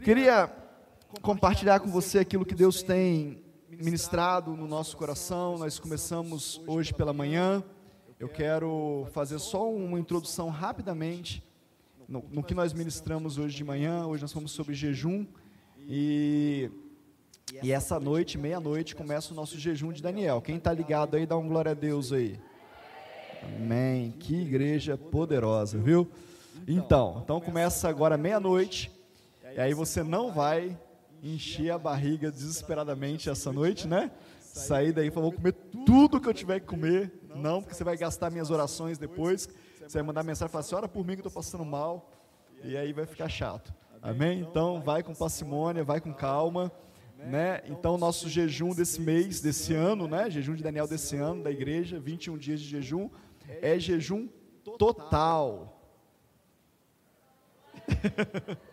Queria compartilhar com você aquilo que Deus tem ministrado no nosso coração. Nós começamos hoje pela manhã. Eu quero fazer só uma introdução rapidamente no, no que nós ministramos hoje de manhã. Hoje nós fomos sobre jejum e, e essa noite, meia-noite, começa o nosso jejum de Daniel. Quem está ligado aí, dá um glória a Deus aí. Amém. Que igreja poderosa, viu? Então, então começa agora meia-noite. E aí você não vai encher a barriga desesperadamente essa noite, né? Sair daí e falar, vou comer tudo que eu tiver que comer. Não, porque você vai gastar minhas orações depois. Você vai mandar mensagem e falar assim, ora por mim que eu estou passando mal. E aí vai ficar chato. Amém? Então vai com parcimônia, vai com calma. Né? Então, nosso jejum desse mês, desse ano, né? Jejum de Daniel desse ano, da igreja, 21 dias de jejum, é jejum total.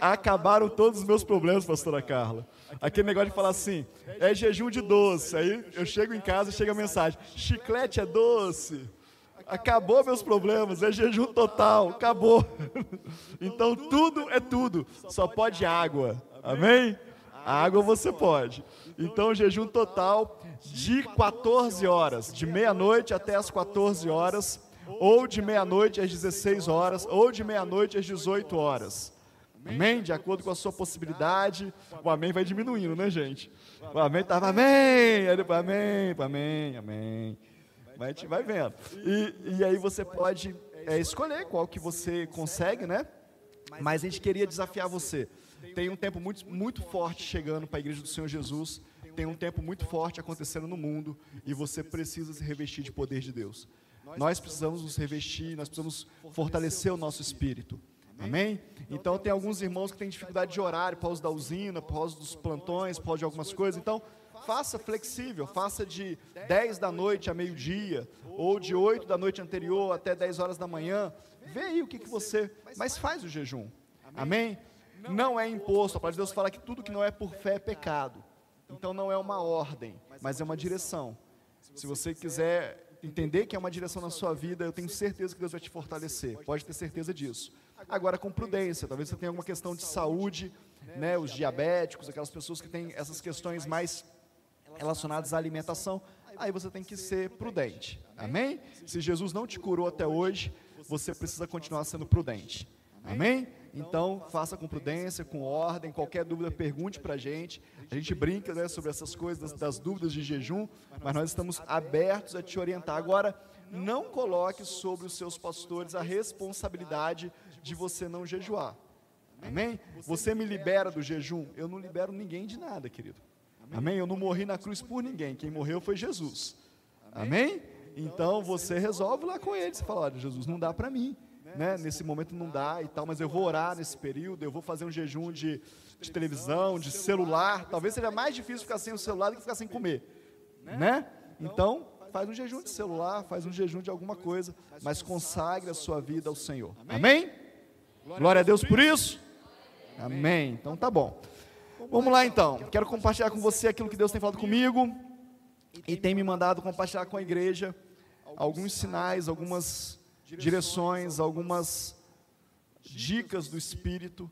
Acabaram todos os meus problemas, pastora Carla. Aquele negócio de falar assim, é jejum de doce. Aí eu chego em casa e chega a mensagem: chiclete é doce. Acabou meus problemas, é jejum total, acabou. Então tudo é tudo, só pode água. Amém? A água você pode. Então, jejum total de 14 horas, de meia-noite até as 14 horas, ou de meia-noite às 16 horas, ou de meia-noite às 18 horas. Amém? De acordo com a sua possibilidade. O amém vai diminuindo, né, gente? O amém estava amém, aí depois amém, amém, amém. Mas a gente vai vendo. E, e aí você pode é, escolher qual que você consegue, né? Mas a gente queria desafiar você. Tem um tempo muito, muito forte chegando para a igreja do Senhor Jesus. Tem um tempo muito forte acontecendo no mundo. E você precisa se revestir de poder de Deus. Nós precisamos nos revestir, nós precisamos fortalecer o nosso espírito. Amém? Então tem alguns irmãos que têm dificuldade de horário, pausa da usina, pausa dos plantões, pausa de algumas coisas. Então, faça flexível, faça de 10 da noite a meio-dia, ou de 8 da noite anterior até 10 horas da manhã. Vê aí o que, que você. Mas faz o jejum. Amém? Não é imposto. A palavra de Deus fala que tudo que não é por fé é pecado. Então não é uma ordem, mas é uma direção. Se você quiser entender que é uma direção na sua vida, eu tenho certeza que Deus vai te fortalecer. Pode ter certeza disso. Agora, com prudência, talvez você tenha alguma questão de saúde, né, os diabéticos, aquelas pessoas que têm essas questões mais relacionadas à alimentação, aí você tem que ser prudente. Amém? Se Jesus não te curou até hoje, você precisa continuar sendo prudente. Amém? Então, faça com prudência, com ordem. Qualquer dúvida, pergunte para a gente. A gente brinca né, sobre essas coisas, das, das dúvidas de jejum, mas nós estamos abertos a te orientar. Agora, não coloque sobre os seus pastores a responsabilidade de você não jejuar. Amém? Você me libera do jejum? Eu não libero ninguém de nada, querido. Amém? Eu não morri na cruz por ninguém. Quem morreu foi Jesus. Amém? Então você resolve lá com ele. Você fala: olha, Jesus, não dá para mim. Né? Nesse momento não dá e tal, mas eu vou orar nesse período. Eu vou fazer um jejum de, de televisão, de celular. Talvez seja mais difícil ficar sem o celular do que ficar sem comer. Né? Então, faz um jejum de celular, faz um jejum de alguma coisa, mas consagre a sua vida ao Senhor. Amém? Glória a Deus por isso. Amém. Então tá bom. Vamos lá então. Quero compartilhar com você aquilo que Deus tem falado comigo e tem me mandado compartilhar com a igreja alguns sinais, algumas direções, algumas dicas do Espírito.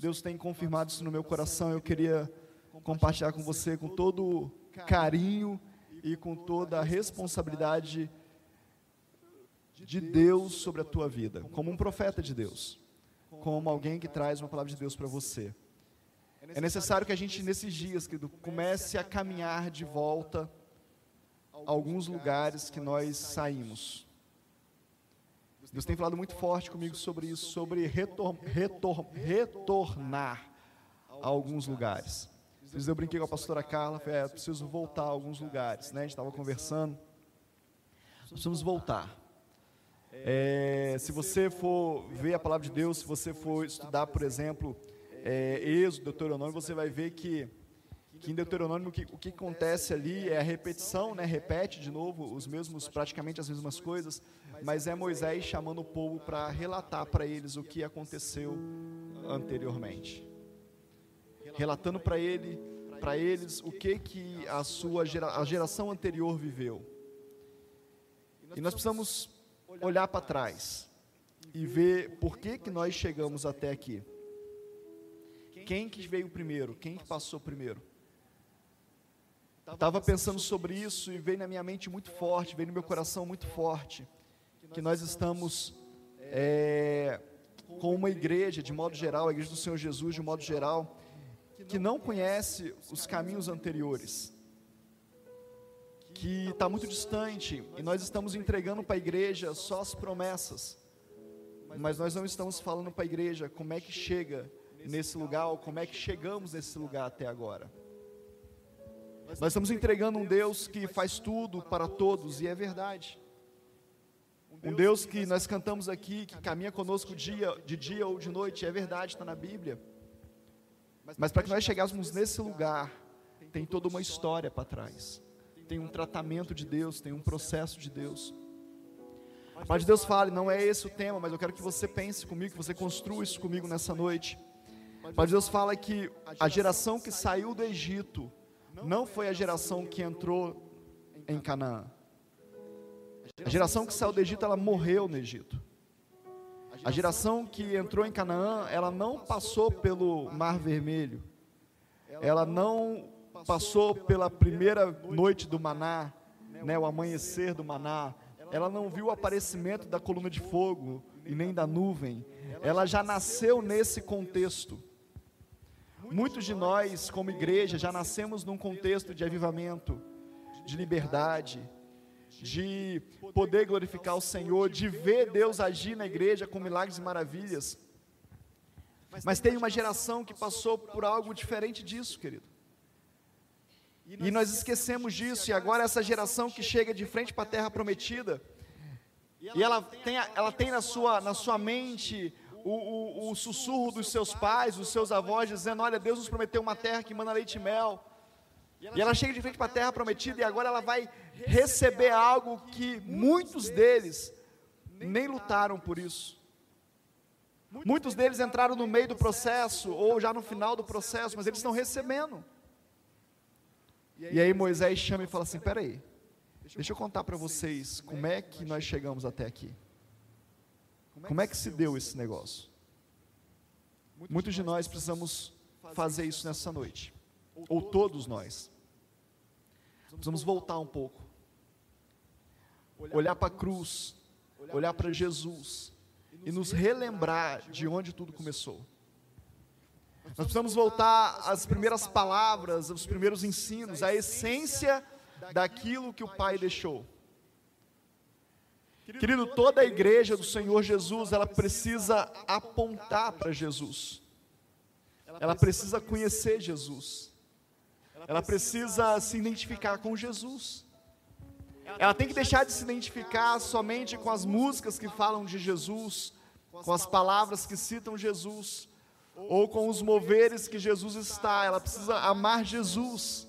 Deus tem confirmado isso no meu coração. Eu queria compartilhar com você com todo carinho e com toda a responsabilidade de Deus sobre a tua vida, como um profeta de Deus como alguém que traz uma palavra de Deus para você. É necessário que a gente, nesses dias, querido, comece a caminhar de volta a alguns lugares que nós saímos. Deus tem falado muito forte comigo sobre isso, sobre retor retor retornar a alguns lugares. Eu brinquei com a pastora Carla, falei, é, preciso voltar a alguns lugares, né? A gente estava conversando. Precisamos voltar. É, se você for ver a palavra de Deus, se você for estudar, por exemplo, é, Êxodo, Deuteronômio, você vai ver que, que em Deuteronômio o que, o que acontece ali é a repetição, né? repete de novo os mesmos, praticamente as mesmas coisas, mas é Moisés chamando o povo para relatar para eles o que aconteceu anteriormente. Relatando para ele, para eles o que que a sua gera, a geração anterior viveu. E nós precisamos olhar para trás e ver por que, que nós chegamos até aqui. quem que veio primeiro, quem que passou primeiro. Estava pensando sobre isso e veio na minha mente muito forte, veio no meu coração muito forte, que nós estamos é, com uma igreja, de modo geral, a igreja do Senhor Jesus, de modo geral, que não conhece os caminhos anteriores, que está muito distante, e nós estamos entregando para a igreja só as promessas, mas nós não estamos falando para a igreja como é que chega nesse lugar, ou como é que chegamos nesse lugar até agora. Nós estamos entregando um Deus que faz tudo para todos, e é verdade. Um Deus que nós cantamos aqui, que caminha conosco dia, de dia ou de noite, é verdade, está na Bíblia. Mas para que nós chegássemos nesse lugar, tem toda uma história para trás. Tem um tratamento de Deus, tem um processo de Deus. A de Deus fale, não é esse o tema, mas eu quero que você pense comigo, que você construa isso comigo nessa noite. De Deus fala que a geração que saiu do Egito não foi a geração que entrou em Canaã. A geração que saiu do Egito, ela morreu no Egito. A geração que entrou em Canaã, ela não passou pelo Mar Vermelho. Ela não passou pela primeira noite do maná, né, o amanhecer do maná. Ela não viu o aparecimento da coluna de fogo e nem da nuvem. Ela já nasceu nesse contexto. Muitos de nós, como igreja, já nascemos num contexto de avivamento, de liberdade, de poder glorificar o Senhor, de ver Deus agir na igreja com milagres e maravilhas. Mas tem uma geração que passou por algo diferente disso, querido. E nós esquecemos disso, e agora essa geração que chega de frente para a terra prometida, e ela tem, ela tem na, sua, na sua mente o, o, o sussurro dos seus pais, dos seus avós, dizendo: Olha, Deus nos prometeu uma terra que manda leite e mel. E ela chega de frente para a terra prometida e agora ela vai receber algo que muitos deles nem lutaram por isso. Muitos deles entraram no meio do processo ou já no final do processo, mas eles estão recebendo. E aí Moisés chama e fala assim: peraí, deixa eu contar para vocês como é que nós chegamos até aqui. Como é que se deu esse negócio? Muitos de nós precisamos fazer isso nessa noite, ou todos nós. Precisamos voltar um pouco. Olhar para a cruz, olhar para Jesus e nos relembrar de onde tudo começou. Nós precisamos voltar às primeiras palavras, aos primeiros ensinos, à essência daquilo que o Pai deixou. Querido, toda a igreja do Senhor Jesus, ela precisa apontar para Jesus. Ela precisa conhecer Jesus ela precisa se identificar com Jesus. Ela tem que deixar de se identificar somente com as músicas que falam de Jesus, com as palavras que citam Jesus, ou com os moveres que Jesus está. Ela precisa amar Jesus.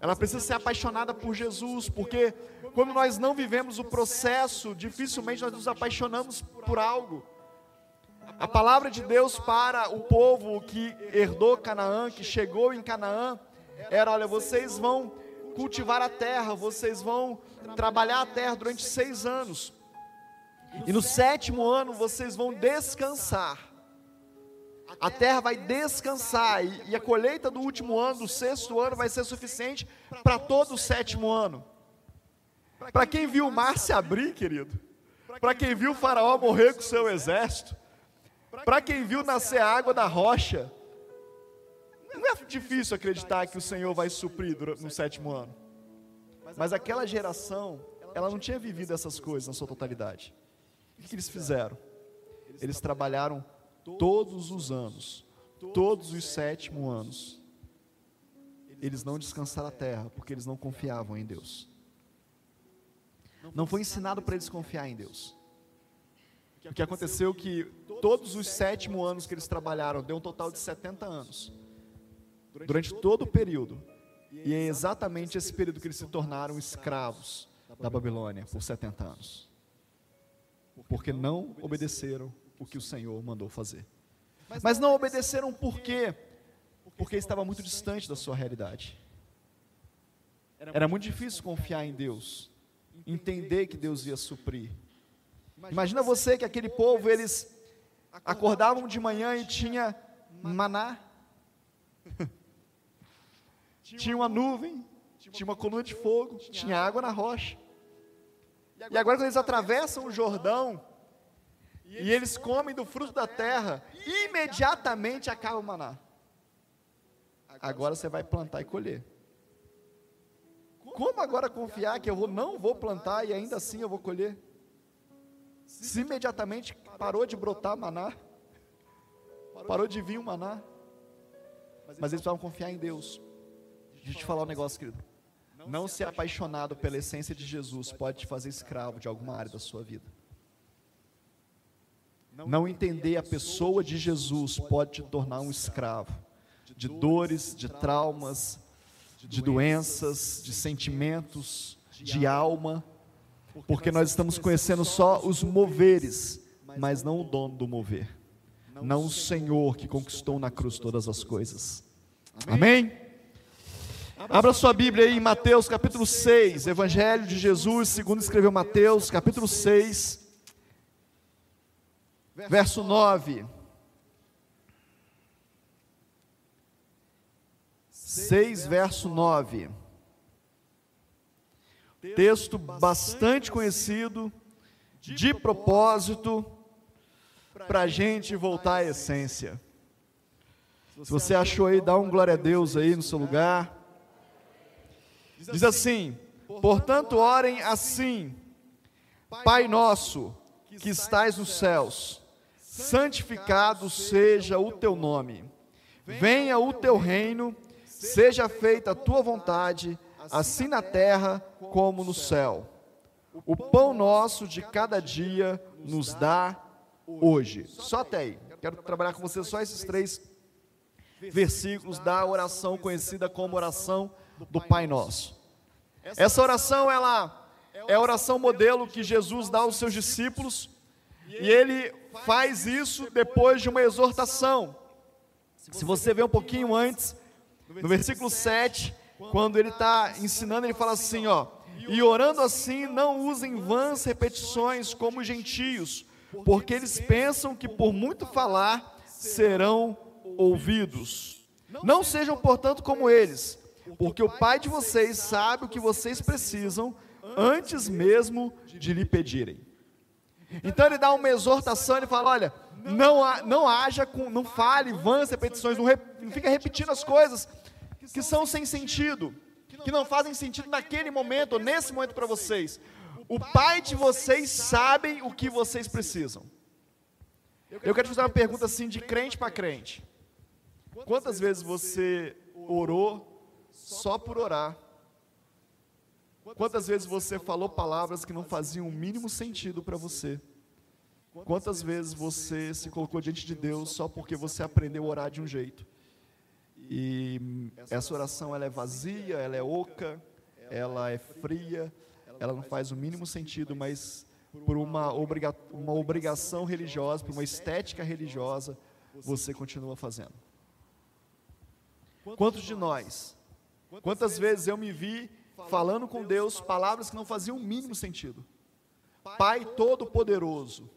Ela precisa ser apaixonada por Jesus, porque quando nós não vivemos o processo, dificilmente nós nos apaixonamos por algo. A palavra de Deus para o povo que herdou Canaã, que chegou em Canaã, era: olha, vocês vão cultivar a terra, vocês vão trabalhar a terra durante seis anos, e no sétimo ano vocês vão descansar. A terra vai descansar, e, a colheita do último ano, do sexto ano, vai ser suficiente para todo o sétimo ano. Para quem viu o mar se abrir, querido, para quem viu o Faraó morrer com seu exército, para quem viu nascer água da rocha, não é difícil acreditar que o Senhor vai suprir no sétimo ano. Mas aquela geração, ela não tinha vivido essas coisas na sua totalidade. O que eles fizeram? Eles trabalharam todos os anos, todos os sétimo anos. Eles não descansaram a terra, porque eles não confiavam em Deus. Não foi ensinado para eles confiar em Deus. O que aconteceu é que todos os sétimo anos que eles trabalharam, deu um total de 70 anos durante todo o período. E é exatamente esse período que eles se tornaram escravos da Babilônia por 70 anos. Porque não obedeceram o que o Senhor mandou fazer. Mas não obedeceram por quê? Porque estava muito distante da sua realidade. Era muito difícil confiar em Deus, entender que Deus ia suprir. Imagina você que aquele povo, eles acordavam de manhã e tinha maná. Tinha uma nuvem, tinha uma coluna de fogo, tinha água na rocha. E agora, quando eles atravessam o Jordão, e eles comem do fruto da terra, imediatamente acaba o maná. Agora você vai plantar e colher. Como agora confiar que eu vou, não vou plantar e ainda assim eu vou colher? Se imediatamente parou de brotar maná, parou de vir o maná, mas eles precisavam confiar em Deus. Deixa eu te falar um negócio, querido. Não ser apaixonado pela essência de Jesus pode te fazer escravo de alguma área da sua vida. Não entender a pessoa de Jesus pode te tornar um escravo de dores, de traumas, de doenças, de sentimentos, de alma, porque nós estamos conhecendo só os moveres, mas não o dono do mover, não o Senhor que conquistou na cruz todas as coisas. Amém? Abra sua Bíblia aí em Mateus capítulo 6, Evangelho de Jesus, segundo escreveu Mateus, capítulo 6, verso 9. 6, verso 9. Texto bastante conhecido, de propósito, para a gente voltar à essência. Se você achou aí, dá um glória a Deus aí no seu lugar. Diz assim: Portanto, orem assim, Pai nosso que estais nos céus, santificado seja o teu nome, venha o teu reino Seja feita a tua vontade, assim na terra como no céu. O pão nosso de cada dia nos dá hoje. Só até aí. Quero trabalhar com você só esses três versículos da oração conhecida como oração do Pai Nosso. Essa oração, ela é a oração modelo que Jesus dá aos seus discípulos, e ele faz isso depois de uma exortação. Se você ver um pouquinho antes, no versículo 7, quando ele está ensinando, ele fala assim: ó, e orando assim, não usem vãs repetições como os gentios, porque eles pensam que por muito falar serão ouvidos. Não sejam, portanto, como eles, porque o Pai de vocês sabe o que vocês precisam antes mesmo de lhe pedirem. Então ele dá uma exortação, ele fala: olha, não, não haja com, não fale vãs repetições, não, não fica repetindo as coisas que são sem sentido, que não fazem sentido naquele momento, ou nesse momento para vocês. O Pai de vocês sabe o que vocês precisam. Eu quero te fazer uma pergunta assim de crente para crente. Quantas vezes você orou só por orar? Quantas vezes você falou palavras que não faziam o mínimo sentido para você? Quantas vezes você se colocou diante de Deus só porque você aprendeu a orar de um jeito? E essa oração ela é vazia, ela é oca, ela é fria, ela não faz o mínimo sentido, mas por uma, obriga uma obrigação religiosa, por uma estética religiosa, você continua fazendo. Quantos de nós, quantas vezes eu me vi falando com Deus palavras que não faziam o mínimo sentido? Pai Todo-Poderoso,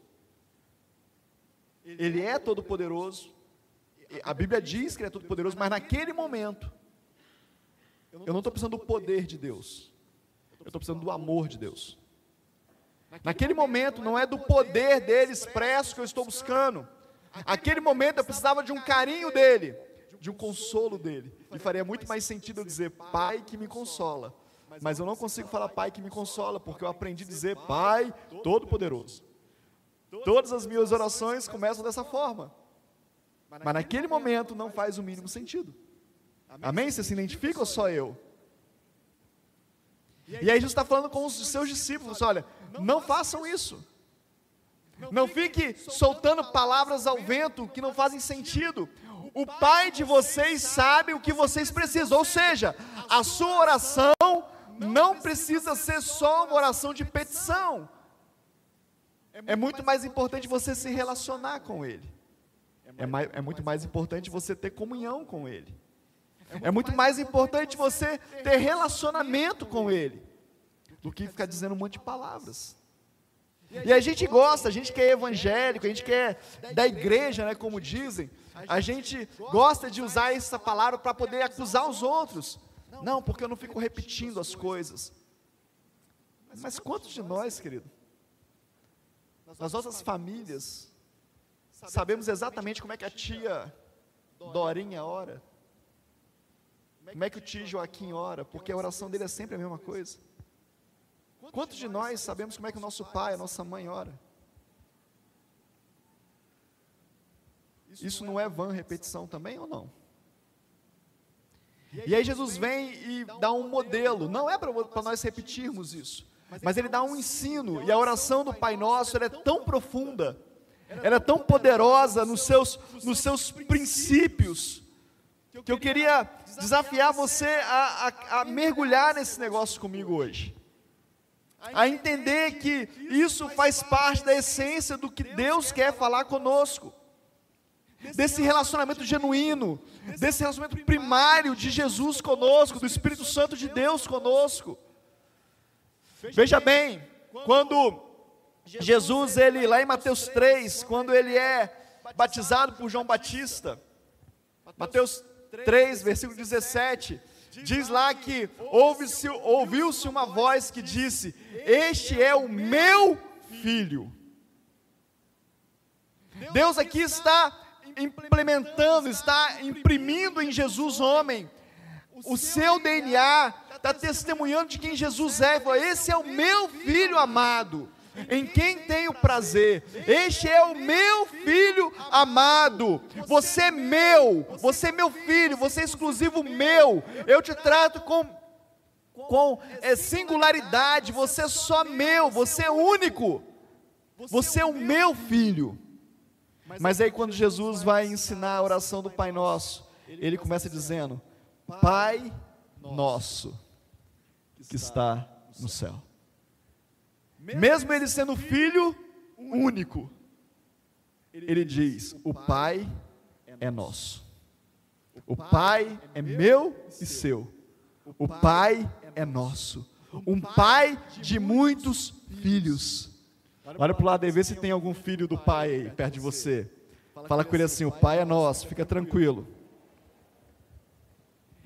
ele é todo poderoso. A Bíblia diz que ele é todo poderoso, mas naquele momento, eu não estou precisando do poder de Deus. Eu estou precisando do amor de Deus. Naquele momento, não é do poder dele expresso que eu estou buscando. Naquele momento, eu precisava de um carinho dele, de um consolo dele. E faria muito mais sentido eu dizer, Pai que me consola. Mas eu não consigo falar Pai que me consola, porque eu aprendi a dizer Pai Todo-Poderoso. Todas as minhas orações começam dessa forma. Mas naquele momento não faz o mínimo sentido. Amém? Você se identifica ou só eu? E aí Jesus está falando com os seus discípulos: olha, não façam isso. Não fique soltando palavras ao vento que não fazem sentido. O Pai de vocês sabe o que vocês precisam. Ou seja, a sua oração não precisa ser só uma oração de petição. É muito mais importante você se relacionar com Ele. É, mais, é muito mais importante você ter comunhão com Ele. É muito mais importante você ter relacionamento com Ele do que ficar dizendo um monte de palavras. E a gente gosta, a gente que é evangélico, a gente que é da igreja, né, como dizem, a gente gosta de usar essa palavra para poder acusar os outros. Não, porque eu não fico repetindo as coisas. Mas quantos de nós, querido, nas nossas famílias, sabemos exatamente como é que a tia Dorinha ora? Como é que o tio Joaquim ora? Porque a oração dele é sempre a mesma coisa. Quantos de nós sabemos como é que o nosso pai, a nossa mãe ora? Isso não é vã repetição também ou não? E aí Jesus vem e dá um modelo, não é para nós repetirmos isso, mas ele dá um ensino, e a oração do Pai Nosso é tão profunda, ela é tão poderosa nos seus, nos seus princípios, que eu queria desafiar você a, a, a mergulhar nesse negócio comigo hoje a entender que isso faz parte da essência do que Deus quer falar conosco, desse relacionamento genuíno, desse relacionamento primário de Jesus conosco, do Espírito Santo de Deus conosco. Veja bem, quando Jesus, ele lá em Mateus 3, quando ele é batizado por João Batista, Mateus 3, versículo 17, diz lá que ouviu-se uma voz que disse: Este é o meu filho. Deus aqui está implementando, está imprimindo em Jesus homem o seu DNA, está testemunhando de quem Jesus é. Esse é o meu filho amado em quem tenho prazer. Este é o meu filho amado. Você é meu, você é meu filho, você é exclusivo meu. Eu te trato com com é, singularidade, você é só meu, você é único. Você é o meu filho. Mas aí quando Jesus vai ensinar a oração do Pai Nosso, ele começa dizendo: Pai nosso que está no céu. Mesmo ele sendo filho único, ele diz: O Pai é nosso. O Pai é meu e seu. O Pai é nosso. Um pai de muitos filhos. Olha para o lado e vê se tem algum filho do pai aí perto de você. Fala com ele assim: O pai é nosso, fica tranquilo.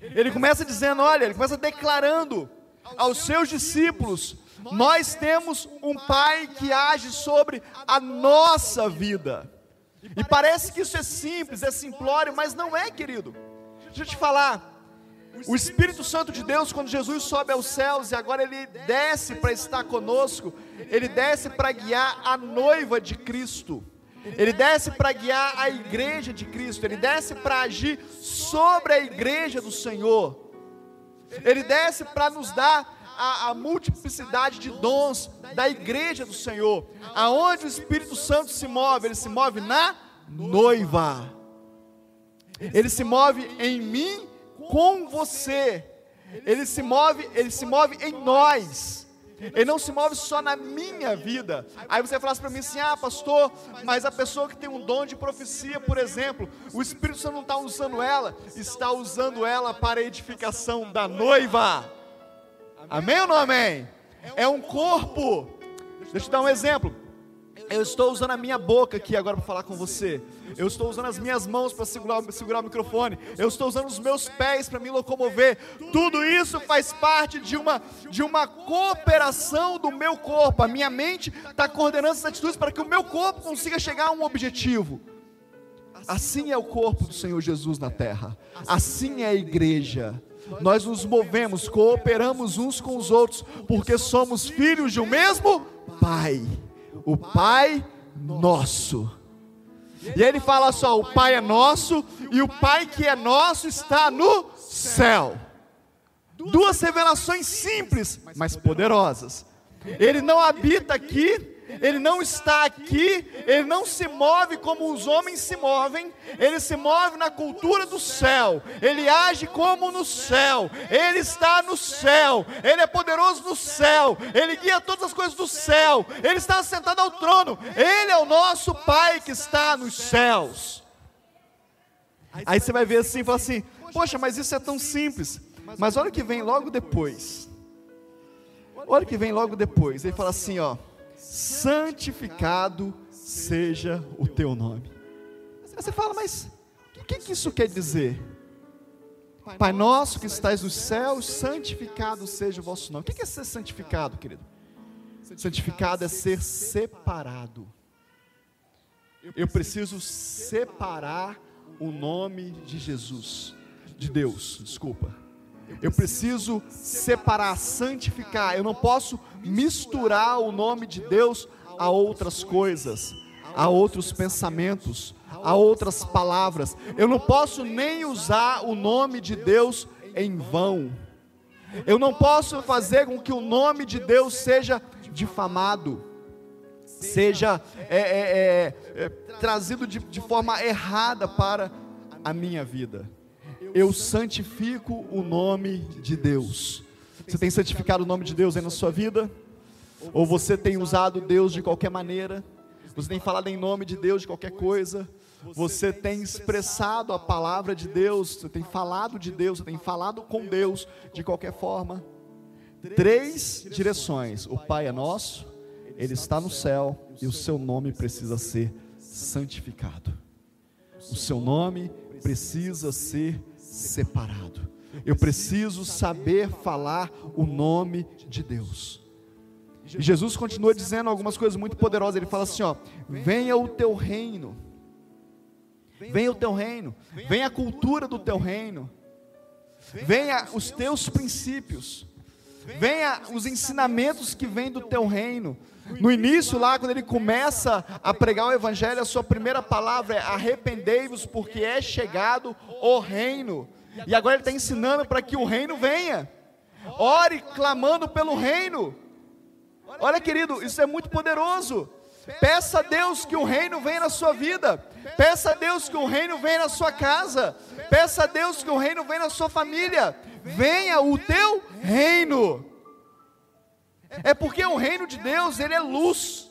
Ele começa dizendo: Olha, ele começa declarando aos seus discípulos nós temos um Pai que age sobre a nossa vida. E parece que isso é simples, é simplório, mas não é, querido. Deixa eu te falar. O Espírito Santo de Deus, quando Jesus sobe aos céus e agora ele desce para estar conosco, ele desce para guiar a noiva de Cristo. Ele desce para guiar a igreja de Cristo, ele desce para agir sobre a igreja do Senhor. Ele desce para nos dar a, a multiplicidade de dons da igreja do Senhor. Aonde o Espírito Santo se move? Ele se move na noiva. Ele se move em mim com você. Ele se move, ele se move em nós. Ele não se move só na minha vida. Aí você fala para mim assim: ah, pastor, mas a pessoa que tem um dom de profecia, por exemplo, o Espírito Santo não está usando ela, está usando ela para a edificação da noiva. Amém ou não amém? É um corpo. Deixa eu te dar um exemplo. Eu estou usando a minha boca aqui agora para falar com você. Eu estou usando as minhas mãos para segurar, segurar o microfone. Eu estou usando os meus pés para me locomover. Tudo isso faz parte de uma, de uma cooperação do meu corpo. A minha mente está coordenando essas atitudes para que o meu corpo consiga chegar a um objetivo. Assim é o corpo do Senhor Jesus na terra. Assim é a igreja nós nos movemos, cooperamos uns com os outros, porque somos filhos de um mesmo Pai, o Pai nosso. E ele fala só: o Pai é nosso e o Pai que é nosso está no céu. Duas revelações simples, mas poderosas. Ele não habita aqui ele não está aqui, ele não se move como os homens se movem, ele se move na cultura do céu, ele age como no céu, ele está no céu, ele é poderoso no céu, ele guia todas as coisas do céu, ele está sentado ao trono, ele é o nosso Pai que está nos céus. Aí você vai ver assim e fala assim: Poxa, mas isso é tão simples. Mas olha o que vem logo depois. Olha o que vem logo depois. Ele fala assim: Ó. santificado seja o teu nome. Aí você fala, mas o que, que isso quer dizer? Pai nosso que estais nos céus, santificado seja o vosso nome. O que é ser santificado, querido? Santificado é ser separado. Eu preciso separar o nome de Jesus, de Deus, desculpa. Eu preciso separar, santificar. Eu não posso misturar o nome de Deus a outras coisas, a outros pensamentos, a outras palavras. Eu não posso nem usar o nome de Deus em vão. Eu não posso fazer com que o nome de Deus seja difamado, seja é, é, é, é, trazido de, de forma errada para a minha vida. Eu santifico o nome de Deus. Você tem santificado o nome de Deus aí na sua vida? Ou você tem usado Deus de qualquer maneira? Você tem falado em nome de Deus de qualquer coisa? Você tem expressado a palavra de Deus? Você tem falado de Deus? Você tem falado com Deus de qualquer forma? Três direções. O Pai é nosso, Ele está no céu e o seu nome precisa ser santificado. O seu nome precisa ser separado. Eu preciso saber falar o nome de Deus. E Jesus continua dizendo algumas coisas muito poderosas. Ele fala assim: ó, venha o teu reino, venha o teu reino, venha a cultura do teu reino, venha os teus princípios, venha os ensinamentos que vêm do teu reino. No início, lá, quando ele começa a pregar o Evangelho, a sua primeira palavra é: arrependei-vos, porque é chegado o reino. E agora ele está ensinando para que o reino venha. Ore clamando pelo reino. Olha, querido, isso é muito poderoso. Peça a Deus que o reino venha na sua vida. Peça a Deus que o reino venha na sua casa. Peça a Deus que o reino venha na sua família. Venha o teu reino. É porque o reino de Deus, ele é luz.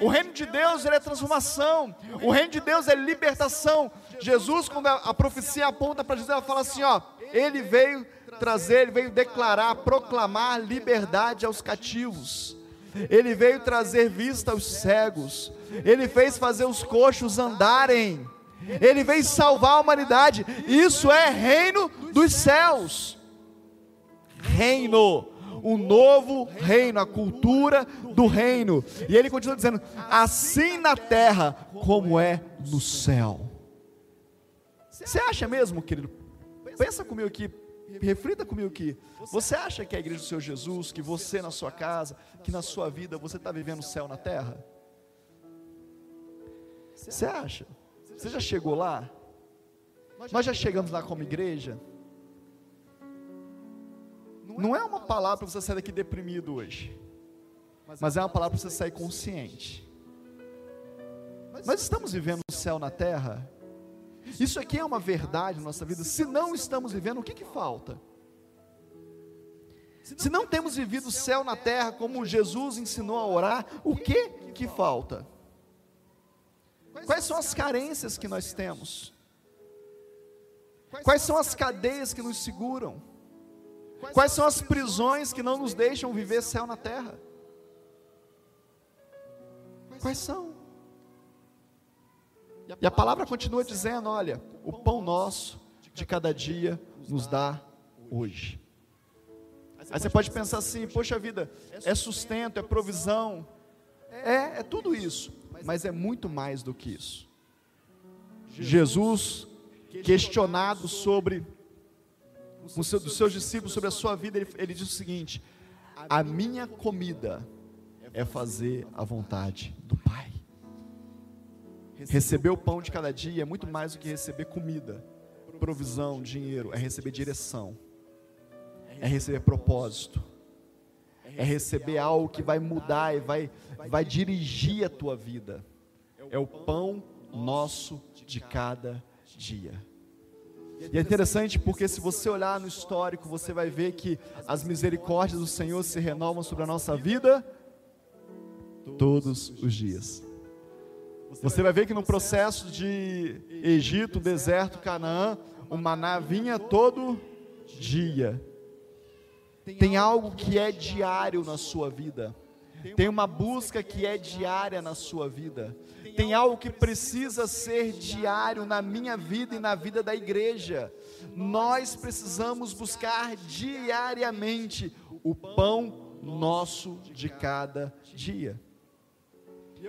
O reino de Deus, é transformação. O reino de Deus é libertação. Jesus, quando a, a profecia aponta para Jesus, ela fala assim, ó, ele veio trazer, ele veio declarar, proclamar liberdade aos cativos. Ele veio trazer vista aos cegos. Ele fez fazer os coxos andarem. Ele veio salvar a humanidade. Isso é reino dos céus. Reino um novo reino, a cultura do reino. E ele continua dizendo: assim na terra como é no céu. Você acha mesmo, querido? Pensa comigo aqui, reflita comigo aqui. Você acha que a igreja do Senhor Jesus, que você na sua casa, que na sua vida, você está vivendo o céu na terra? Você acha? Você já chegou lá? Nós já chegamos lá como igreja? Não é uma palavra para você sair daqui deprimido hoje, mas é uma palavra para você sair consciente. Nós estamos vivendo o céu na terra? Isso aqui é uma verdade na nossa vida. Se não estamos vivendo, o que, que falta? Se não temos vivido o céu na terra como Jesus ensinou a orar, o que que falta? Quais são as carências que nós temos? Quais são as cadeias que nos seguram? Quais são as prisões que não nos deixam viver céu na terra? Quais são? E a palavra continua dizendo: olha, o pão nosso de cada dia nos dá hoje. Aí você pode pensar assim: poxa vida, é sustento, é provisão, é, é tudo isso, mas é muito mais do que isso. Jesus, questionado sobre seu, dos seus discípulos, sobre a sua vida, ele, ele diz o seguinte: a minha comida é fazer a vontade do Pai. Receber o pão de cada dia é muito mais do que receber comida, provisão, dinheiro, é receber direção, é receber propósito, é receber algo que vai mudar e vai, vai dirigir a tua vida. É o pão nosso de cada dia. E é interessante porque se você olhar no histórico, você vai ver que as misericórdias do Senhor se renovam sobre a nossa vida todos os dias. Você vai ver que no processo de Egito, deserto, Canaã, o maná vinha todo dia. Tem algo que é diário na sua vida. Tem uma busca que é diária na sua vida. Tem algo que precisa ser diário na minha vida e na vida da igreja. Nós precisamos buscar diariamente o pão nosso de cada dia.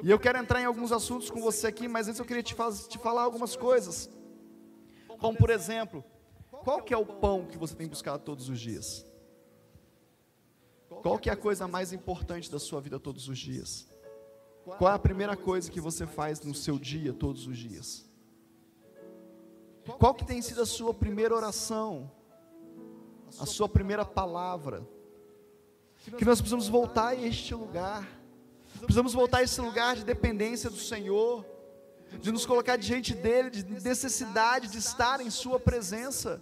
E eu quero entrar em alguns assuntos com você aqui, mas antes eu queria te, faz, te falar algumas coisas. Como por exemplo, qual que é o pão que você tem buscado todos os dias? Qual que é a coisa mais importante da sua vida todos os dias? Qual é a primeira coisa que você faz no seu dia todos os dias? Qual que tem sido a sua primeira oração? A sua primeira palavra? Que nós precisamos voltar a este lugar Precisamos voltar a esse lugar de dependência do Senhor, de nos colocar diante dEle, de necessidade de estar em Sua presença.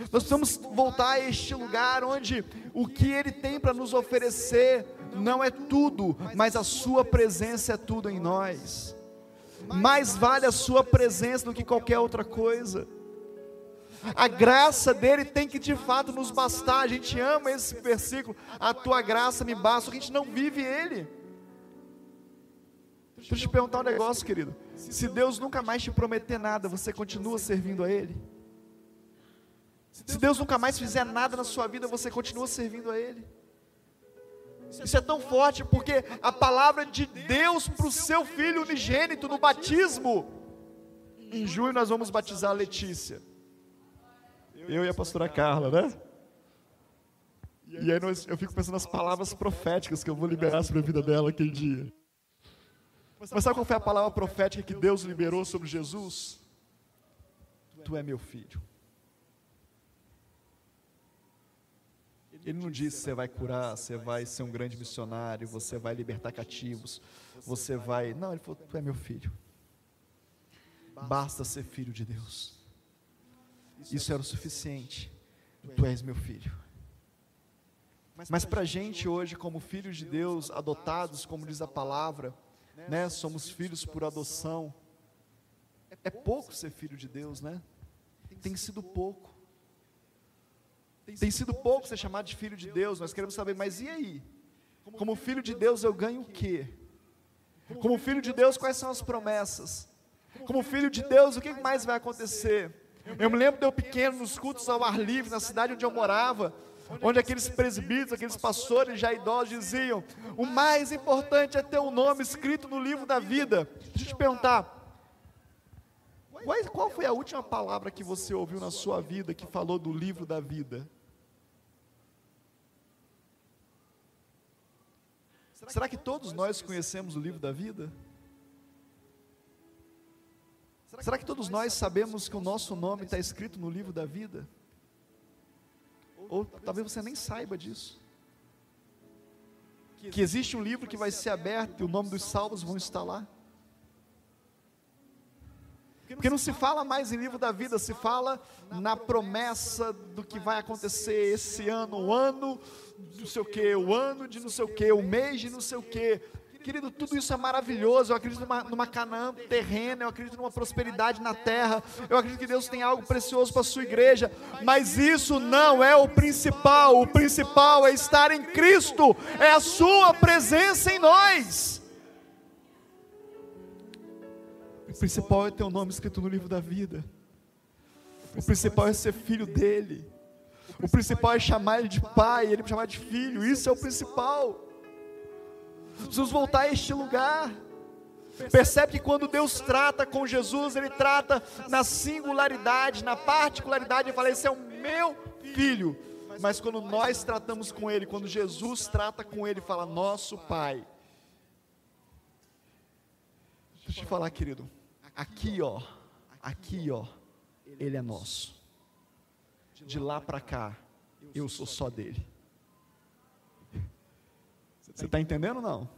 Nós precisamos voltar a este lugar onde o que Ele tem para nos oferecer não é tudo, mas a Sua presença é tudo em nós. Mais vale a Sua presença do que qualquer outra coisa. A graça dele tem que de fato nos bastar. A gente ama esse versículo. A tua graça me basta. A gente não vive ele. Deixa eu te perguntar um negócio, querido. Se Deus nunca mais te prometer nada, você continua servindo a Ele? Se Deus nunca mais fizer nada na sua vida, você continua servindo a Ele? Isso é tão forte porque a palavra de Deus para o seu filho unigênito no batismo. Em junho nós vamos batizar a Letícia. Eu e a pastora Carla, né? E aí nós, eu fico pensando nas palavras proféticas que eu vou liberar sobre a vida dela aquele dia. Mas sabe qual foi a palavra profética que Deus liberou sobre Jesus? Tu é meu filho. Ele não disse você vai curar, você vai ser um grande missionário, você vai libertar cativos, você vai. Não, ele falou: Tu é meu filho. Basta ser filho de Deus. Isso era o suficiente. Tu és meu filho. Mas para a gente hoje, como filhos de Deus, adotados, como diz a palavra, né? Somos filhos por adoção. É pouco ser filho de Deus, né? Tem sido pouco. Tem sido pouco ser chamado de filho de Deus. Nós queremos saber, mas e aí? Como filho de Deus eu ganho o quê? Como filho de Deus, quais são as promessas? Como filho de Deus, o que mais vai acontecer? Eu me lembro de eu pequeno nos cultos ao ar livre, na cidade onde eu morava onde aqueles presbíteros, aqueles pastores já idosos diziam: o mais importante é ter o um nome escrito no livro da vida. Deixa eu te perguntar. Qual foi a última palavra que você ouviu na sua vida que falou do livro da vida? Será que todos nós conhecemos o livro da vida? Será que todos nós sabemos que o nosso nome está escrito no livro da vida? Ou talvez você nem saiba disso. Que existe um livro que vai ser aberto e o nome dos salvos vão estar lá. Porque não se fala mais em livro da vida, se fala na promessa do que vai acontecer esse ano, o ano, não sei o que, o ano de não sei o que, o mês de não sei o que. Querido, tudo isso é maravilhoso. Eu acredito numa, numa Canaã terrena, eu acredito numa prosperidade na terra. Eu acredito que Deus tem algo precioso para a sua igreja. Mas isso não é o principal. O principal é estar em Cristo, é a Sua presença em nós. O principal é ter o nome escrito no livro da vida. O principal é ser filho dele. O principal é chamar ele de pai, ele chamar de filho. Isso é o principal. Precisamos voltar a este lugar. Percebe que quando Deus trata com Jesus, Ele trata na singularidade, na particularidade, Ele fala: Esse é o meu filho. Mas quando nós tratamos com Ele, quando Jesus trata com Ele, fala: Nosso Pai. Deixa eu te falar, querido. Aqui, ó, aqui, ó, Ele é nosso. De lá para cá, eu sou só dele. Você está entendendo ou não?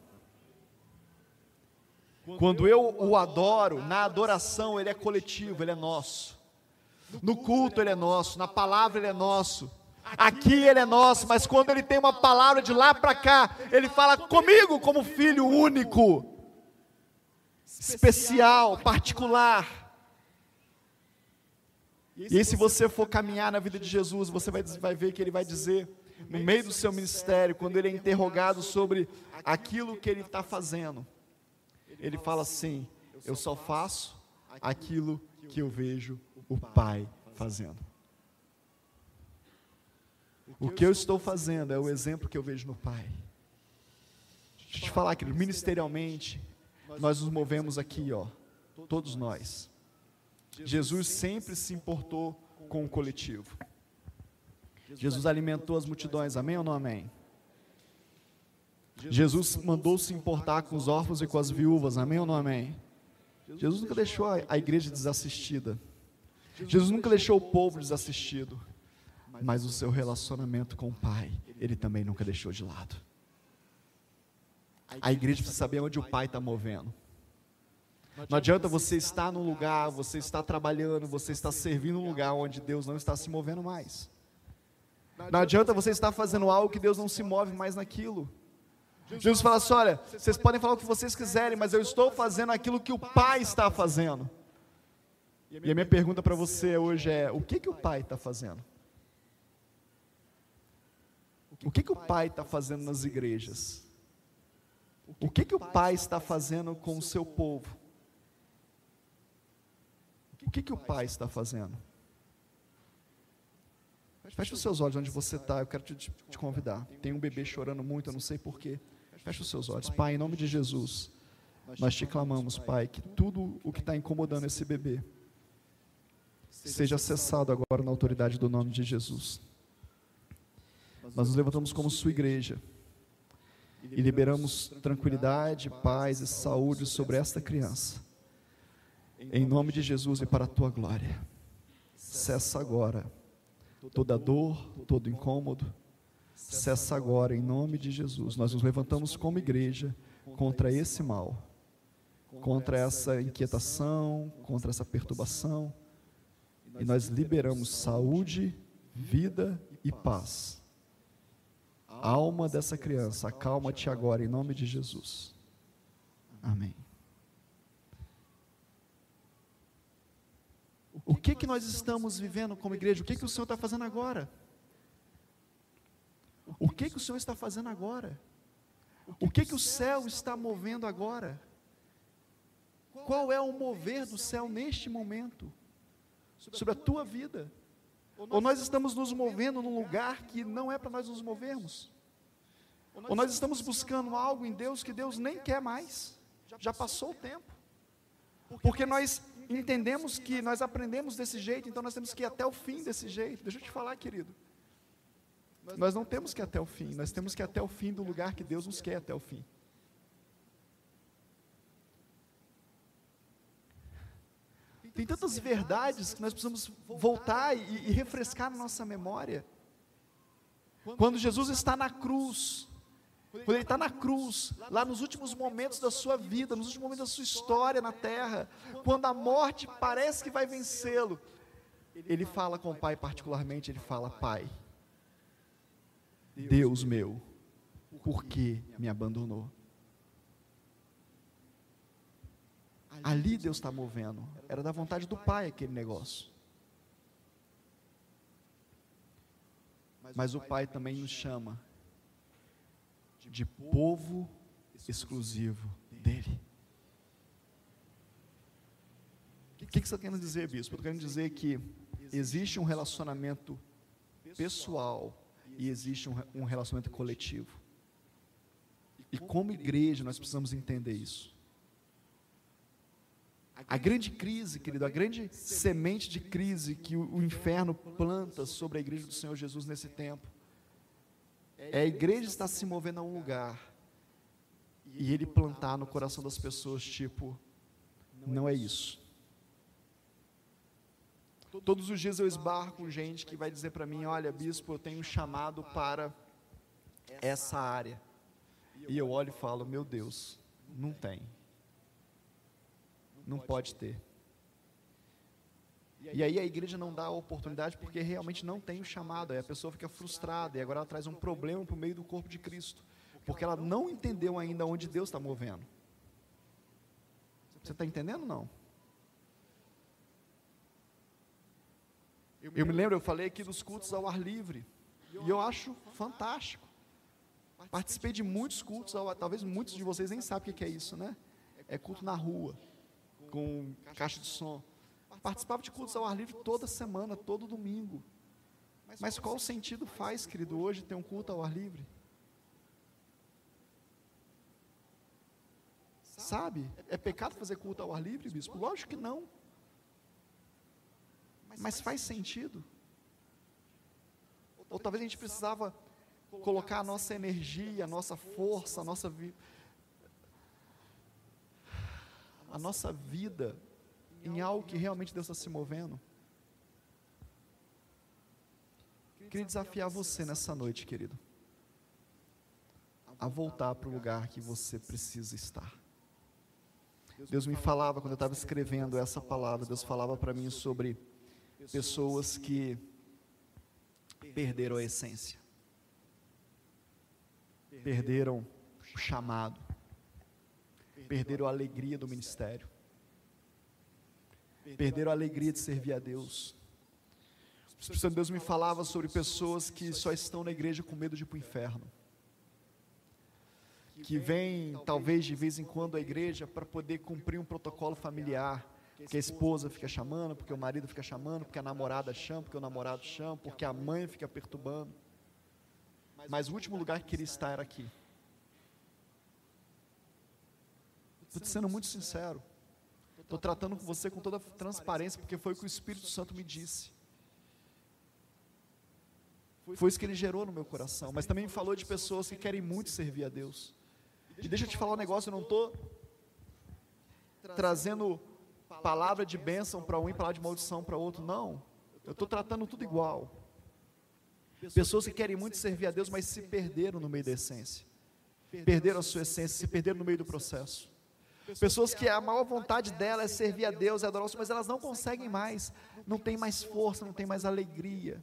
Quando eu o adoro, na adoração ele é coletivo, ele é nosso. No culto ele é nosso, na palavra ele é nosso. Aqui ele é nosso, mas quando ele tem uma palavra de lá para cá, ele fala comigo como filho único, especial, particular. E aí, se você for caminhar na vida de Jesus, você vai, vai ver que ele vai dizer: no meio do seu ministério, quando ele é interrogado sobre aquilo que ele está fazendo, ele fala assim: Eu só faço aquilo que eu vejo o Pai fazendo. O que eu estou fazendo é o exemplo que eu vejo no Pai. Deixa eu te falar, querido, ministerialmente, nós nos movemos aqui, ó, todos nós. Jesus sempre se importou com o coletivo. Jesus alimentou as multidões, amém ou não amém? Jesus mandou se importar com os órfãos e com as viúvas, amém ou não amém? Jesus nunca deixou a igreja desassistida. Jesus nunca deixou o povo desassistido. Mas o seu relacionamento com o Pai, ele também nunca deixou de lado. A igreja precisa saber onde o Pai está movendo. Não adianta você estar num lugar, você está trabalhando, você está servindo um lugar onde Deus não está se movendo mais. Não adianta você estar fazendo algo que Deus não se move mais naquilo. Jesus fala assim: olha, vocês podem falar o que vocês quiserem, mas eu estou fazendo aquilo que o Pai está fazendo. E a minha pergunta para você hoje é: o que, que o Pai está fazendo? O que, que o Pai está fazendo nas igrejas? O que, que o Pai está fazendo com o seu povo? O que, que o Pai está fazendo? Feche os seus olhos onde você está, eu quero te, te, convidar. Tem um bebê chorando muito, eu não sei porquê. Feche os seus olhos. Pai, em nome de Jesus, nós te clamamos, Pai, que tudo o que está incomodando esse bebê seja cessado agora na autoridade do nome de Jesus. Nós nos levantamos como sua igreja e liberamos tranquilidade, paz e saúde sobre esta criança. Em nome de Jesus e para a tua glória. Cessa agora toda dor, todo incômodo. Cessa agora em nome de Jesus. Nós nos levantamos como igreja contra esse mal, contra essa inquietação, contra essa perturbação. E nós liberamos saúde, vida e paz alma dessa criança, acalma-te agora em nome de Jesus. Amém. O que que nós estamos vivendo como igreja? O que que o Senhor está fazendo agora? O que que o Senhor está fazendo agora? O que que o céu está movendo agora? Qual é o mover do céu neste momento? Sobre a tua vida? Ou nós estamos nos movendo num lugar que não é para nós nos movermos? Ou nós estamos buscando algo em Deus que Deus nem quer mais? Já passou o tempo. Porque nós entendemos que nós aprendemos desse jeito, então nós temos que ir até o fim desse jeito. Deixa eu te falar, querido. Nós não temos que ir até o fim, nós temos que ir até o fim do lugar que Deus nos quer até o fim. Tem tantas verdades que nós precisamos voltar e, e refrescar na nossa memória. Quando Jesus está na cruz, quando ele está na cruz, lá nos últimos momentos da sua vida, nos últimos momentos da sua história na terra, quando a morte parece que vai vencê-lo, ele fala com o Pai particularmente, ele fala: Pai, Deus meu, por que me abandonou? Ali Deus está movendo. Era da vontade do Pai aquele negócio. Mas o Pai também nos chama de povo exclusivo dele. O que, que você está querendo dizer, bispo? Eu estou querendo dizer que existe um relacionamento pessoal e existe um, relacionamento coletivo. E como igreja nós precisamos entender isso. A grande crise, querido, a grande semente de crise que o inferno planta sobre a igreja do Senhor Jesus nesse tempo, é a igreja estar se movendo a um lugar e ele plantar no coração das pessoas, tipo, não é isso. Todos os dias eu esbarro com gente que vai dizer para mim: Olha, bispo, eu tenho um chamado para essa área. E eu olho e falo: Meu Deus, não tem. Não pode ter. E aí a igreja não dá a oportunidade porque realmente não tem o chamado. Aí a pessoa fica frustrada e agora ela traz um problema para o meio do corpo de Cristo. Porque ela não entendeu ainda onde Deus está movendo. Você está entendendo não? Eu me lembro, eu falei aqui dos cultos ao ar livre. E eu acho fantástico. Participei de muitos cultos, talvez muitos de vocês nem sabem o que é isso, né? É culto na rua, com caixa de som. Participava de cultos ao ar livre toda semana, todo domingo. Mas qual sentido faz, querido, hoje ter um culto ao ar livre? Sabe? É pecado fazer culto ao ar livre, bispo? Lógico que não. Mas faz sentido. Ou talvez a gente precisava colocar a nossa energia, a nossa força, a nossa a nossa vida em algo que realmente Deus está se movendo. Queria desafiar você nessa noite, querido, a voltar para o lugar que você precisa estar. Deus me falava quando eu estava escrevendo essa palavra, Deus falava para mim sobre pessoas que perderam a essência, perderam o chamado, perderam a alegria do ministério, perderam a alegria de servir a Deus. O Espírito Santo Deus me falava sobre pessoas que só estão na igreja com medo de ir para o inferno que vem talvez de vez em quando à igreja para poder cumprir um protocolo familiar, porque a esposa fica chamando, porque o marido fica chamando, porque a namorada chama, porque o namorado chama, porque a mãe fica perturbando. Mas o último lugar que queria estar era aqui. Estou sendo muito sincero. Estou tratando com você com toda transparência, porque foi o que o Espírito Santo me disse. Foi isso que ele gerou no meu coração. Mas também me falou de pessoas que querem muito servir a Deus. E deixa eu te falar um negócio, eu não estou trazendo palavra de bênção para um e palavra de maldição para outro, não. Eu estou tratando tudo igual. Pessoas que querem muito servir a Deus, mas se perderam no meio da essência. Perderam a sua essência, se perderam no meio do processo. Pessoas que a maior vontade dela é servir a Deus, é adorar o Senhor, mas elas não conseguem mais, não tem mais força, não tem mais alegria.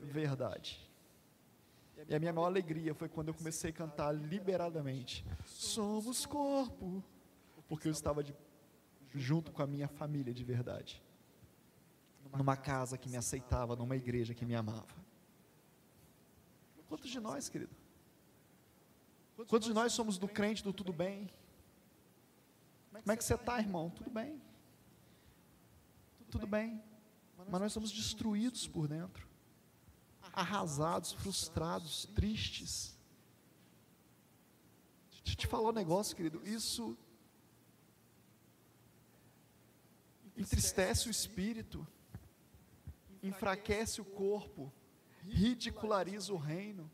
Verdade. E a minha maior alegria foi quando eu comecei a cantar liberadamente: Somos corpo, porque eu estava de, junto com a minha família de verdade, numa casa que me aceitava, numa igreja que me amava. Quantos de nós, querido? Quantos de nós somos do crente do tudo bem? Como é que você está, irmão? Tudo bem. Tudo bem. Mas nós somos destruídos por dentro arrasados, frustrados, tristes. Deixa eu te falar um negócio, querido. Isso entristece o espírito, enfraquece o corpo, ridiculariza o reino.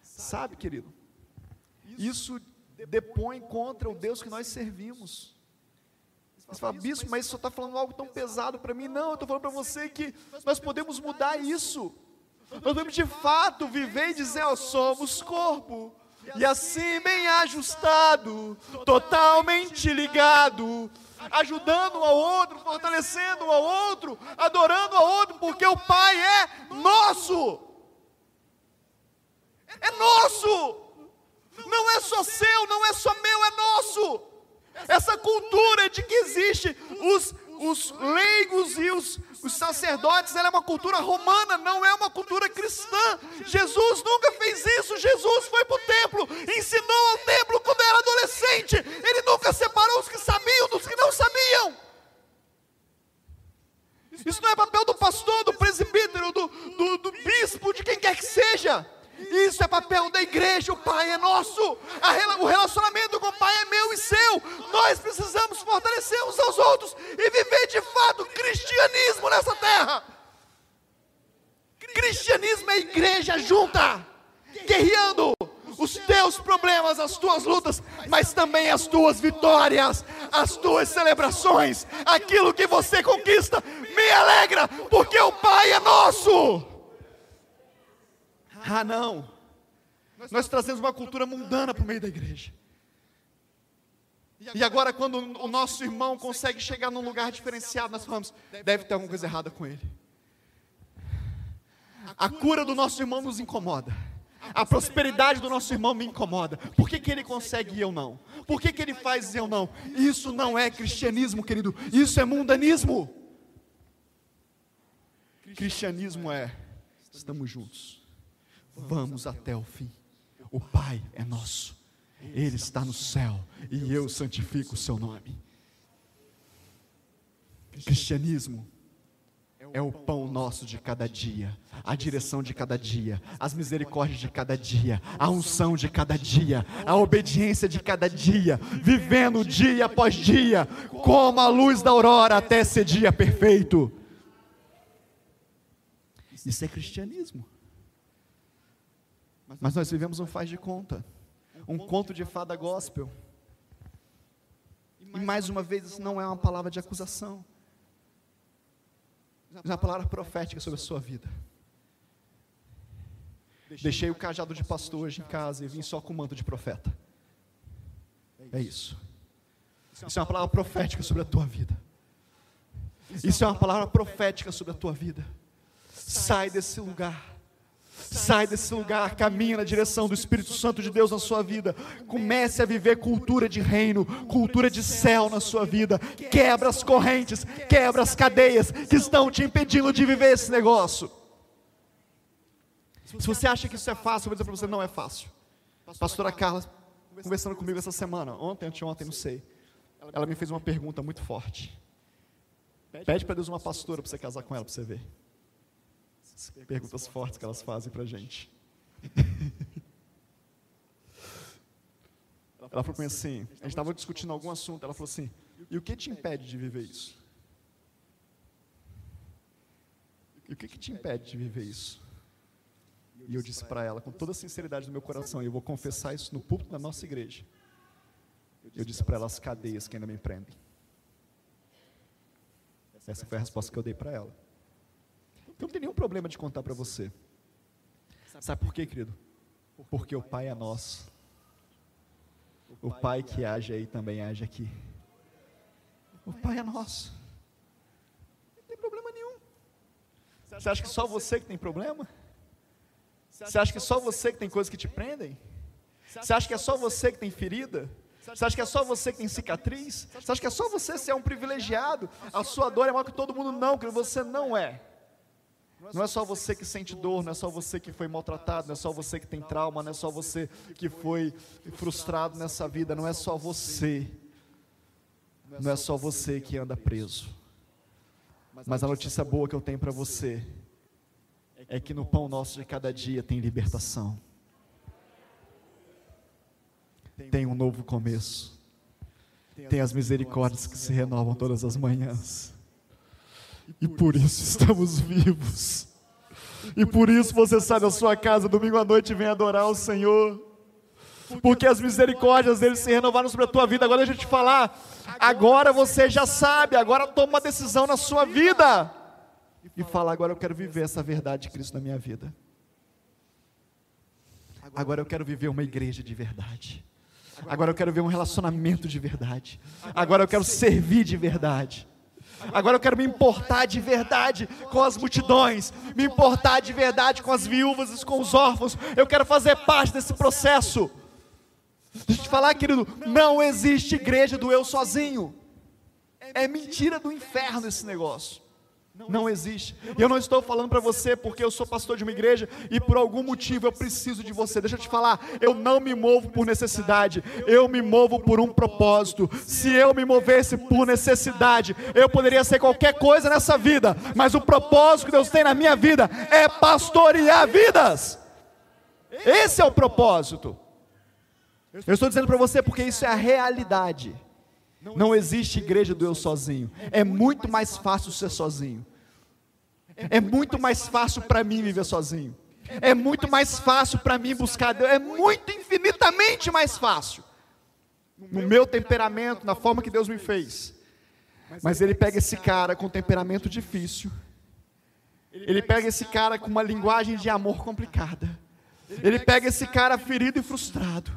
Sabe, querido? Isso depõe contra o Deus que nós servimos. Você fala, bispo, mas isso está falando algo tão pesado para mim. Não, eu estou falando para você que nós podemos mudar isso. Nós podemos de fato viver e dizer, ó, somos corpo. E assim bem ajustado, totalmente ligado, ajudando ao outro, fortalecendo ao outro, adorando ao outro, porque o Pai é nosso. É nosso. Não é só seu, não é só meu, é nosso. Essa cultura de que existe os, os leigos e os, os sacerdotes, ela é uma cultura romana, não é uma cultura cristã. Jesus nunca fez isso. Jesus as tuas vitórias, as tuas celebrações, aquilo que você conquista, me alegra, porque o Pai é nosso. Ah, não, nós trazemos uma cultura mundana para o meio da igreja. E agora, quando o nosso irmão consegue chegar num lugar diferenciado, nós falamos: deve ter alguma coisa errada com ele. A cura do nosso irmão nos incomoda. A prosperidade do nosso irmão me incomoda. Por que, que ele consegue e eu não? Por que, que ele faz e eu não? Isso não é cristianismo, querido. Isso é mundanismo. Cristianismo é: estamos juntos. Vamos até o fim. O Pai é nosso. Ele está no céu e eu santifico o seu nome. Cristianismo é o pão nosso de cada dia, a direção de cada dia, as misericórdias de cada dia, a unção de cada dia, a obediência de cada dia, vivendo dia após dia, como a luz da aurora até ser dia perfeito. Isso é cristianismo. Mas nós vivemos um faz de conta, um conto de fada gospel. E mais uma vez, isso não é uma palavra de acusação uma palavra profética sobre a sua vida. Deixei o cajado de pastor hoje em casa e vim só com o manto de profeta. É isso. Isso é uma palavra profética sobre a tua vida. Isso é uma palavra profética sobre a tua vida. Sai desse lugar Sai desse lugar, caminha na direção do Espírito Santo de Deus na sua vida. Comece a viver cultura de reino, cultura de céu na sua vida. Quebra as correntes, quebra as cadeias que estão te impedindo de viver esse negócio. Se você acha que isso é fácil, eu vou dizer para você: não é fácil. Pastora Carla, conversando comigo essa semana, ontem, anteontem, não sei. Ela me fez uma pergunta muito forte. Pede para Deus uma pastora para você casar com ela, para você ver perguntas fortes que elas fazem para a gente. Ela falou para mim assim, a gente estava discutindo algum assunto, ela falou assim, e o que te impede de viver isso? E o que, que te impede de viver isso? E eu disse para ela, com toda a sinceridade do meu coração, e eu vou confessar isso no púlpito da nossa igreja. Eu disse para ela as cadeias que ainda me prendem. Essa foi a resposta que eu dei para ela. Não tenho nenhum problema de contar para você. Sabe por quê, querido? Porque o Pai é nosso. O Pai que age aí também age aqui. O Pai é nosso. Não tem problema nenhum. Você acha que só você que tem problema? Você acha que só você que tem coisas que te prendem? Você acha que é só você que tem ferida? Você acha que é só você que tem cicatriz? Você acha que é só você ser um privilegiado? A sua dor é maior que todo mundo? Não, querido, você não é. Não é só você que sente dor, não é só você que foi maltratado, não é só você que tem trauma, não é só você que foi frustrado nessa vida, não é só você. Não é só você que anda preso. Mas a notícia boa que eu tenho para você é que no pão nosso de cada dia tem libertação. Tem um novo começo. Tem as misericórdias que se renovam todas as manhãs. E por isso estamos vivos. E por isso você sai da sua casa domingo à noite e vem adorar o Senhor. Porque as misericórdias dele se renovaram sobre a tua vida. Agora deixa eu te falar. Agora você já sabe. Agora toma uma decisão na sua vida. E fala: agora eu quero viver essa verdade de Cristo na minha vida. Agora eu quero viver uma igreja de verdade. Agora eu quero ver um relacionamento de verdade. Agora eu quero servir de verdade. Agora eu quero me importar de verdade com as multidões, me importar de verdade com as viúvas e com os órfãos. Eu quero fazer parte desse processo. Deixa eu te falar, querido, não existe igreja do eu sozinho. É mentira do inferno esse negócio. Não existe. E eu não estou falando para você porque eu sou pastor de uma igreja e por algum motivo eu preciso de você. Deixa eu te falar, eu não me movo por necessidade, eu me movo por um propósito. Se eu me movesse por necessidade, eu poderia ser qualquer coisa nessa vida, mas o propósito que Deus tem na minha vida é pastorear vidas. Esse é o propósito. Eu estou dizendo para você porque isso é a realidade. Não existe igreja do eu sozinho. É muito mais fácil ser sozinho. É muito mais fácil para mim viver sozinho. É muito mais fácil para mim buscar Deus. É muito infinitamente mais fácil. No meu temperamento, na forma que Deus me fez. Mas ele pega esse cara com temperamento difícil. Ele pega esse cara com uma linguagem de amor complicada. Ele pega esse cara ferido e frustrado.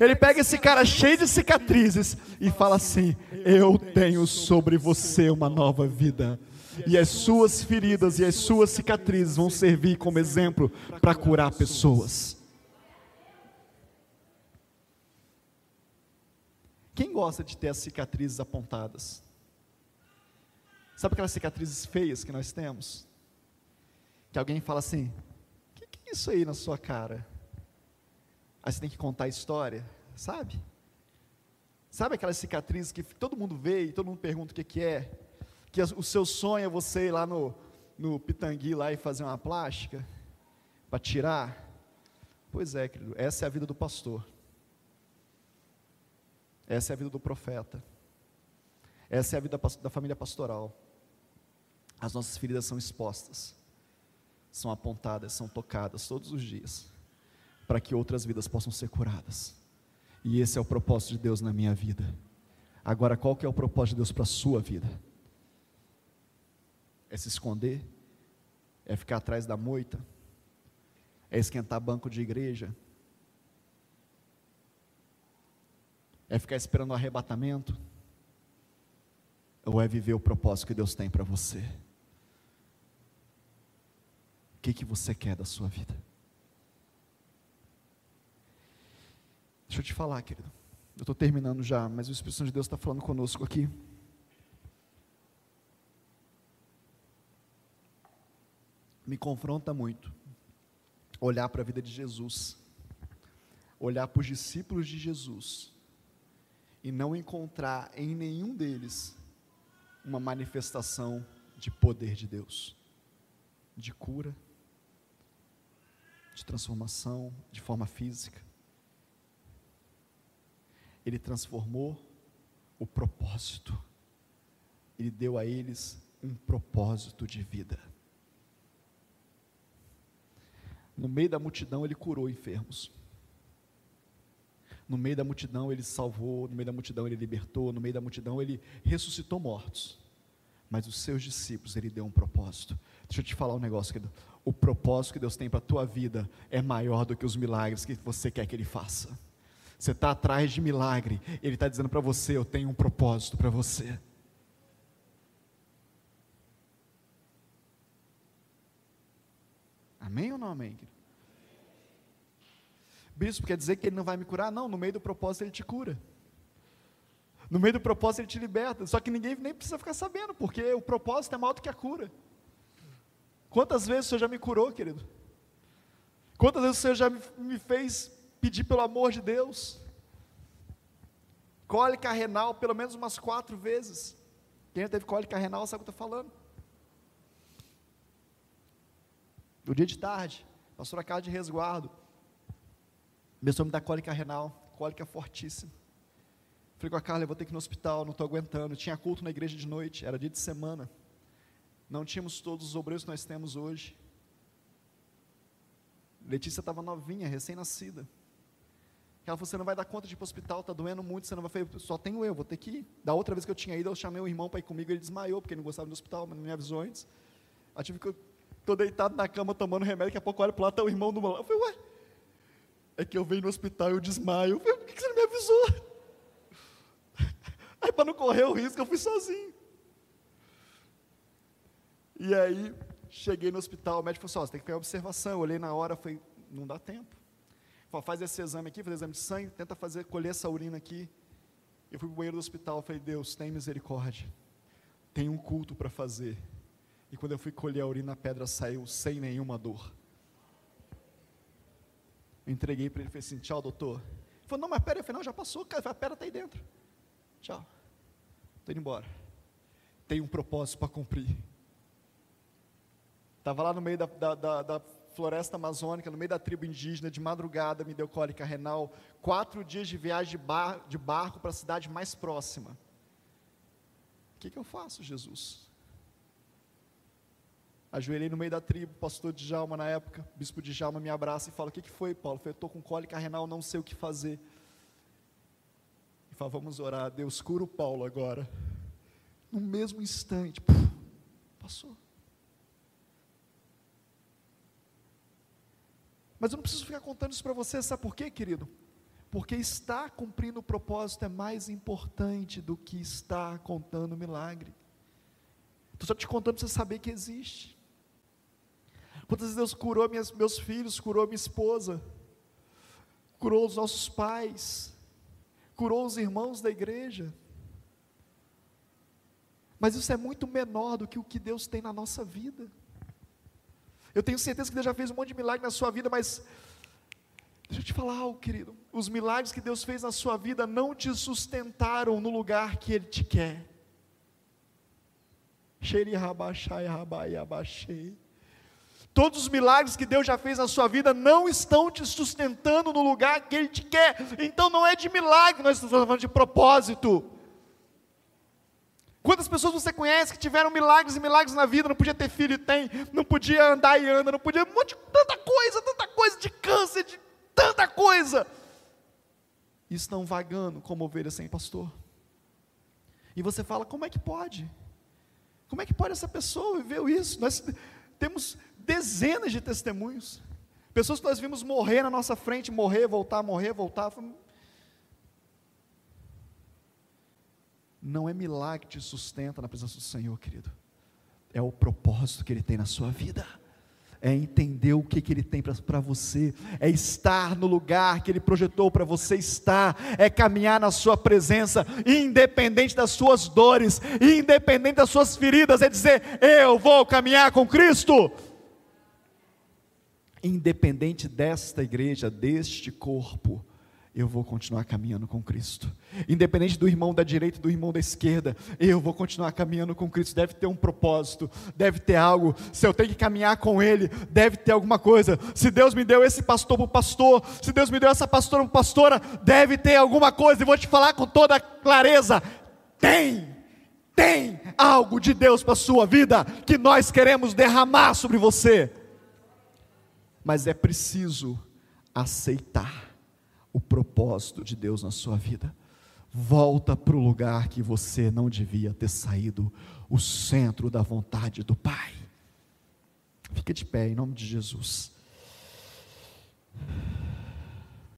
Ele pega esse cara cheio de cicatrizes e fala assim: Eu tenho sobre você uma nova vida. E as suas feridas e as suas cicatrizes vão servir como exemplo para curar pessoas. Quem gosta de ter as cicatrizes apontadas? Sabe aquelas cicatrizes feias que nós temos? Que alguém fala assim: O que, que é isso aí na sua cara? Aí você tem que contar a história, sabe? Sabe aquelas cicatrizes que todo mundo vê e todo mundo pergunta o que, que é? Que o seu sonho é você ir lá no, no Pitangui lá e fazer uma plástica para tirar? Pois é, querido, essa é a vida do pastor. Essa é a vida do profeta. Essa é a vida da família pastoral. As nossas feridas são expostas, são apontadas, são tocadas todos os dias para que outras vidas possam ser curadas. E esse é o propósito de Deus na minha vida. Agora, qual que é o propósito de Deus para a sua vida? É se esconder? É ficar atrás da moita? É esquentar banco de igreja? É ficar esperando o arrebatamento? Ou é viver o propósito que Deus tem para você? O que, que você quer da sua vida? Deixa eu te falar, querido. Eu estou terminando já, mas o Espírito Santo de Deus está falando conosco aqui. Me confronta muito olhar para a vida de Jesus, olhar para os discípulos de Jesus e não encontrar em nenhum deles uma manifestação de poder de Deus, de cura, de transformação, de forma física ele transformou o propósito. Ele deu a eles um propósito de vida. No meio da multidão, ele curou enfermos. No meio da multidão, ele salvou. No meio da multidão, ele libertou. No meio da multidão, ele ressuscitou mortos. Mas os seus discípulos, ele deu um propósito. Deixa eu te falar um negócio, querido. O propósito que Deus tem para a tua vida é maior do que os milagres que você quer que Ele faça. Você está atrás de milagre. Ele está dizendo para você: Eu tenho um propósito para você. Amém ou não amém? Bispo, quer dizer que ele não vai me curar? Não, no meio do propósito ele te cura. No meio do propósito ele te liberta. Só que ninguém nem precisa ficar sabendo, porque o propósito é maior do que a cura. Quantas vezes o Senhor já me curou, querido? Quantas vezes o Senhor já me fez pedir pelo amor de Deus. Cólica renal, pelo menos umas quatro vezes. Quem já teve cólica renal sabe o que eu estou falando. No dia de tarde, pastora casa de resguardo. Começou a me dar cólica renal, cólica fortíssima. Falei com a Carla, eu vou ter que ir no hospital, não estou aguentando. Tinha culto na igreja de noite, era dia de semana. Não tínhamos todos os obreiros que nós temos hoje. Letícia estava novinha, recém-nascida. Ela falou: você não vai dar conta de ir para o hospital, está doendo muito, você não vai. só tenho eu, vou ter que ir. Da outra vez que eu tinha ido, eu chamei o irmão para ir comigo, ele desmaiou, porque ele não gostava do hospital, mas não me avisou antes. Eu tive que. Estou deitado na cama tomando remédio, daqui a pouco eu olho para lá, está o irmão do meu. Eu falei, ué, é que eu venho no hospital e eu desmaio. Eu falei, por que você não me avisou? Aí, para não correr o risco, eu fui sozinho. E aí, cheguei no hospital, o médico falou assim: oh, você tem que pegar observação. Eu olhei na hora, falei, não dá tempo faz esse exame aqui, faz exame de sangue, tenta fazer, colher essa urina aqui. Eu fui para o banheiro do hospital, falei, Deus, tem misericórdia. Tem um culto para fazer. E quando eu fui colher a urina, a pedra saiu sem nenhuma dor. Eu entreguei para ele falei assim, tchau, doutor. Ele falou, não, mas pera, eu falei, não, já passou, a pedra está aí dentro. Tchau. Estou indo embora. Tem um propósito para cumprir. Estava lá no meio da, da, da, da floresta amazônica, no meio da tribo indígena, de madrugada me deu cólica renal, quatro dias de viagem de, bar, de barco para a cidade mais próxima. O que, que eu faço, Jesus? Ajoelhei no meio da tribo, pastor Djalma na época, bispo Djalma me abraça e fala: O que, que foi, Paulo? Eu Estou com cólica renal, não sei o que fazer. E fala: Vamos orar, Deus cura o Paulo agora. No mesmo instante, puf, passou. Mas eu não preciso ficar contando isso para você, sabe por quê, querido? Porque estar cumprindo o propósito é mais importante do que estar contando o milagre. Estou só te contando para você saber que existe. Quantas vezes Deus curou minhas, meus filhos, curou minha esposa, curou os nossos pais, curou os irmãos da igreja. Mas isso é muito menor do que o que Deus tem na nossa vida. Eu tenho certeza que Deus já fez um monte de milagre na sua vida, mas deixa eu te falar algo, querido. Os milagres que Deus fez na sua vida não te sustentaram no lugar que Ele te quer. Todos os milagres que Deus já fez na sua vida não estão te sustentando no lugar que Ele te quer. Então não é de milagre, nós estamos falando de propósito. Quantas pessoas você conhece que tiveram milagres e milagres na vida, não podia ter filho e tem, não podia andar e anda, não podia, um monte de tanta coisa, tanta coisa de câncer, de tanta coisa. E estão vagando como ovelhas sem pastor. E você fala, como é que pode? Como é que pode essa pessoa viver isso? Nós temos dezenas de testemunhos. Pessoas que nós vimos morrer na nossa frente, morrer, voltar, morrer, voltar. Não é milagre que te sustenta na presença do Senhor, querido. É o propósito que Ele tem na sua vida. É entender o que, que Ele tem para você. É estar no lugar que Ele projetou para você estar. É caminhar na Sua presença, independente das suas dores, independente das suas feridas. É dizer: Eu vou caminhar com Cristo independente desta igreja, deste corpo, eu vou continuar caminhando com Cristo. Independente do irmão da direita do irmão da esquerda, eu vou continuar caminhando com Cristo. Deve ter um propósito, deve ter algo. Se eu tenho que caminhar com Ele, deve ter alguma coisa. Se Deus me deu esse pastor para o pastor, se Deus me deu essa pastora para pastora, deve ter alguma coisa. E vou te falar com toda clareza: tem, tem algo de Deus para a sua vida que nós queremos derramar sobre você mas é preciso aceitar o propósito de Deus na sua vida. Volta para o lugar que você não devia ter saído, o centro da vontade do Pai. Fica de pé em nome de Jesus.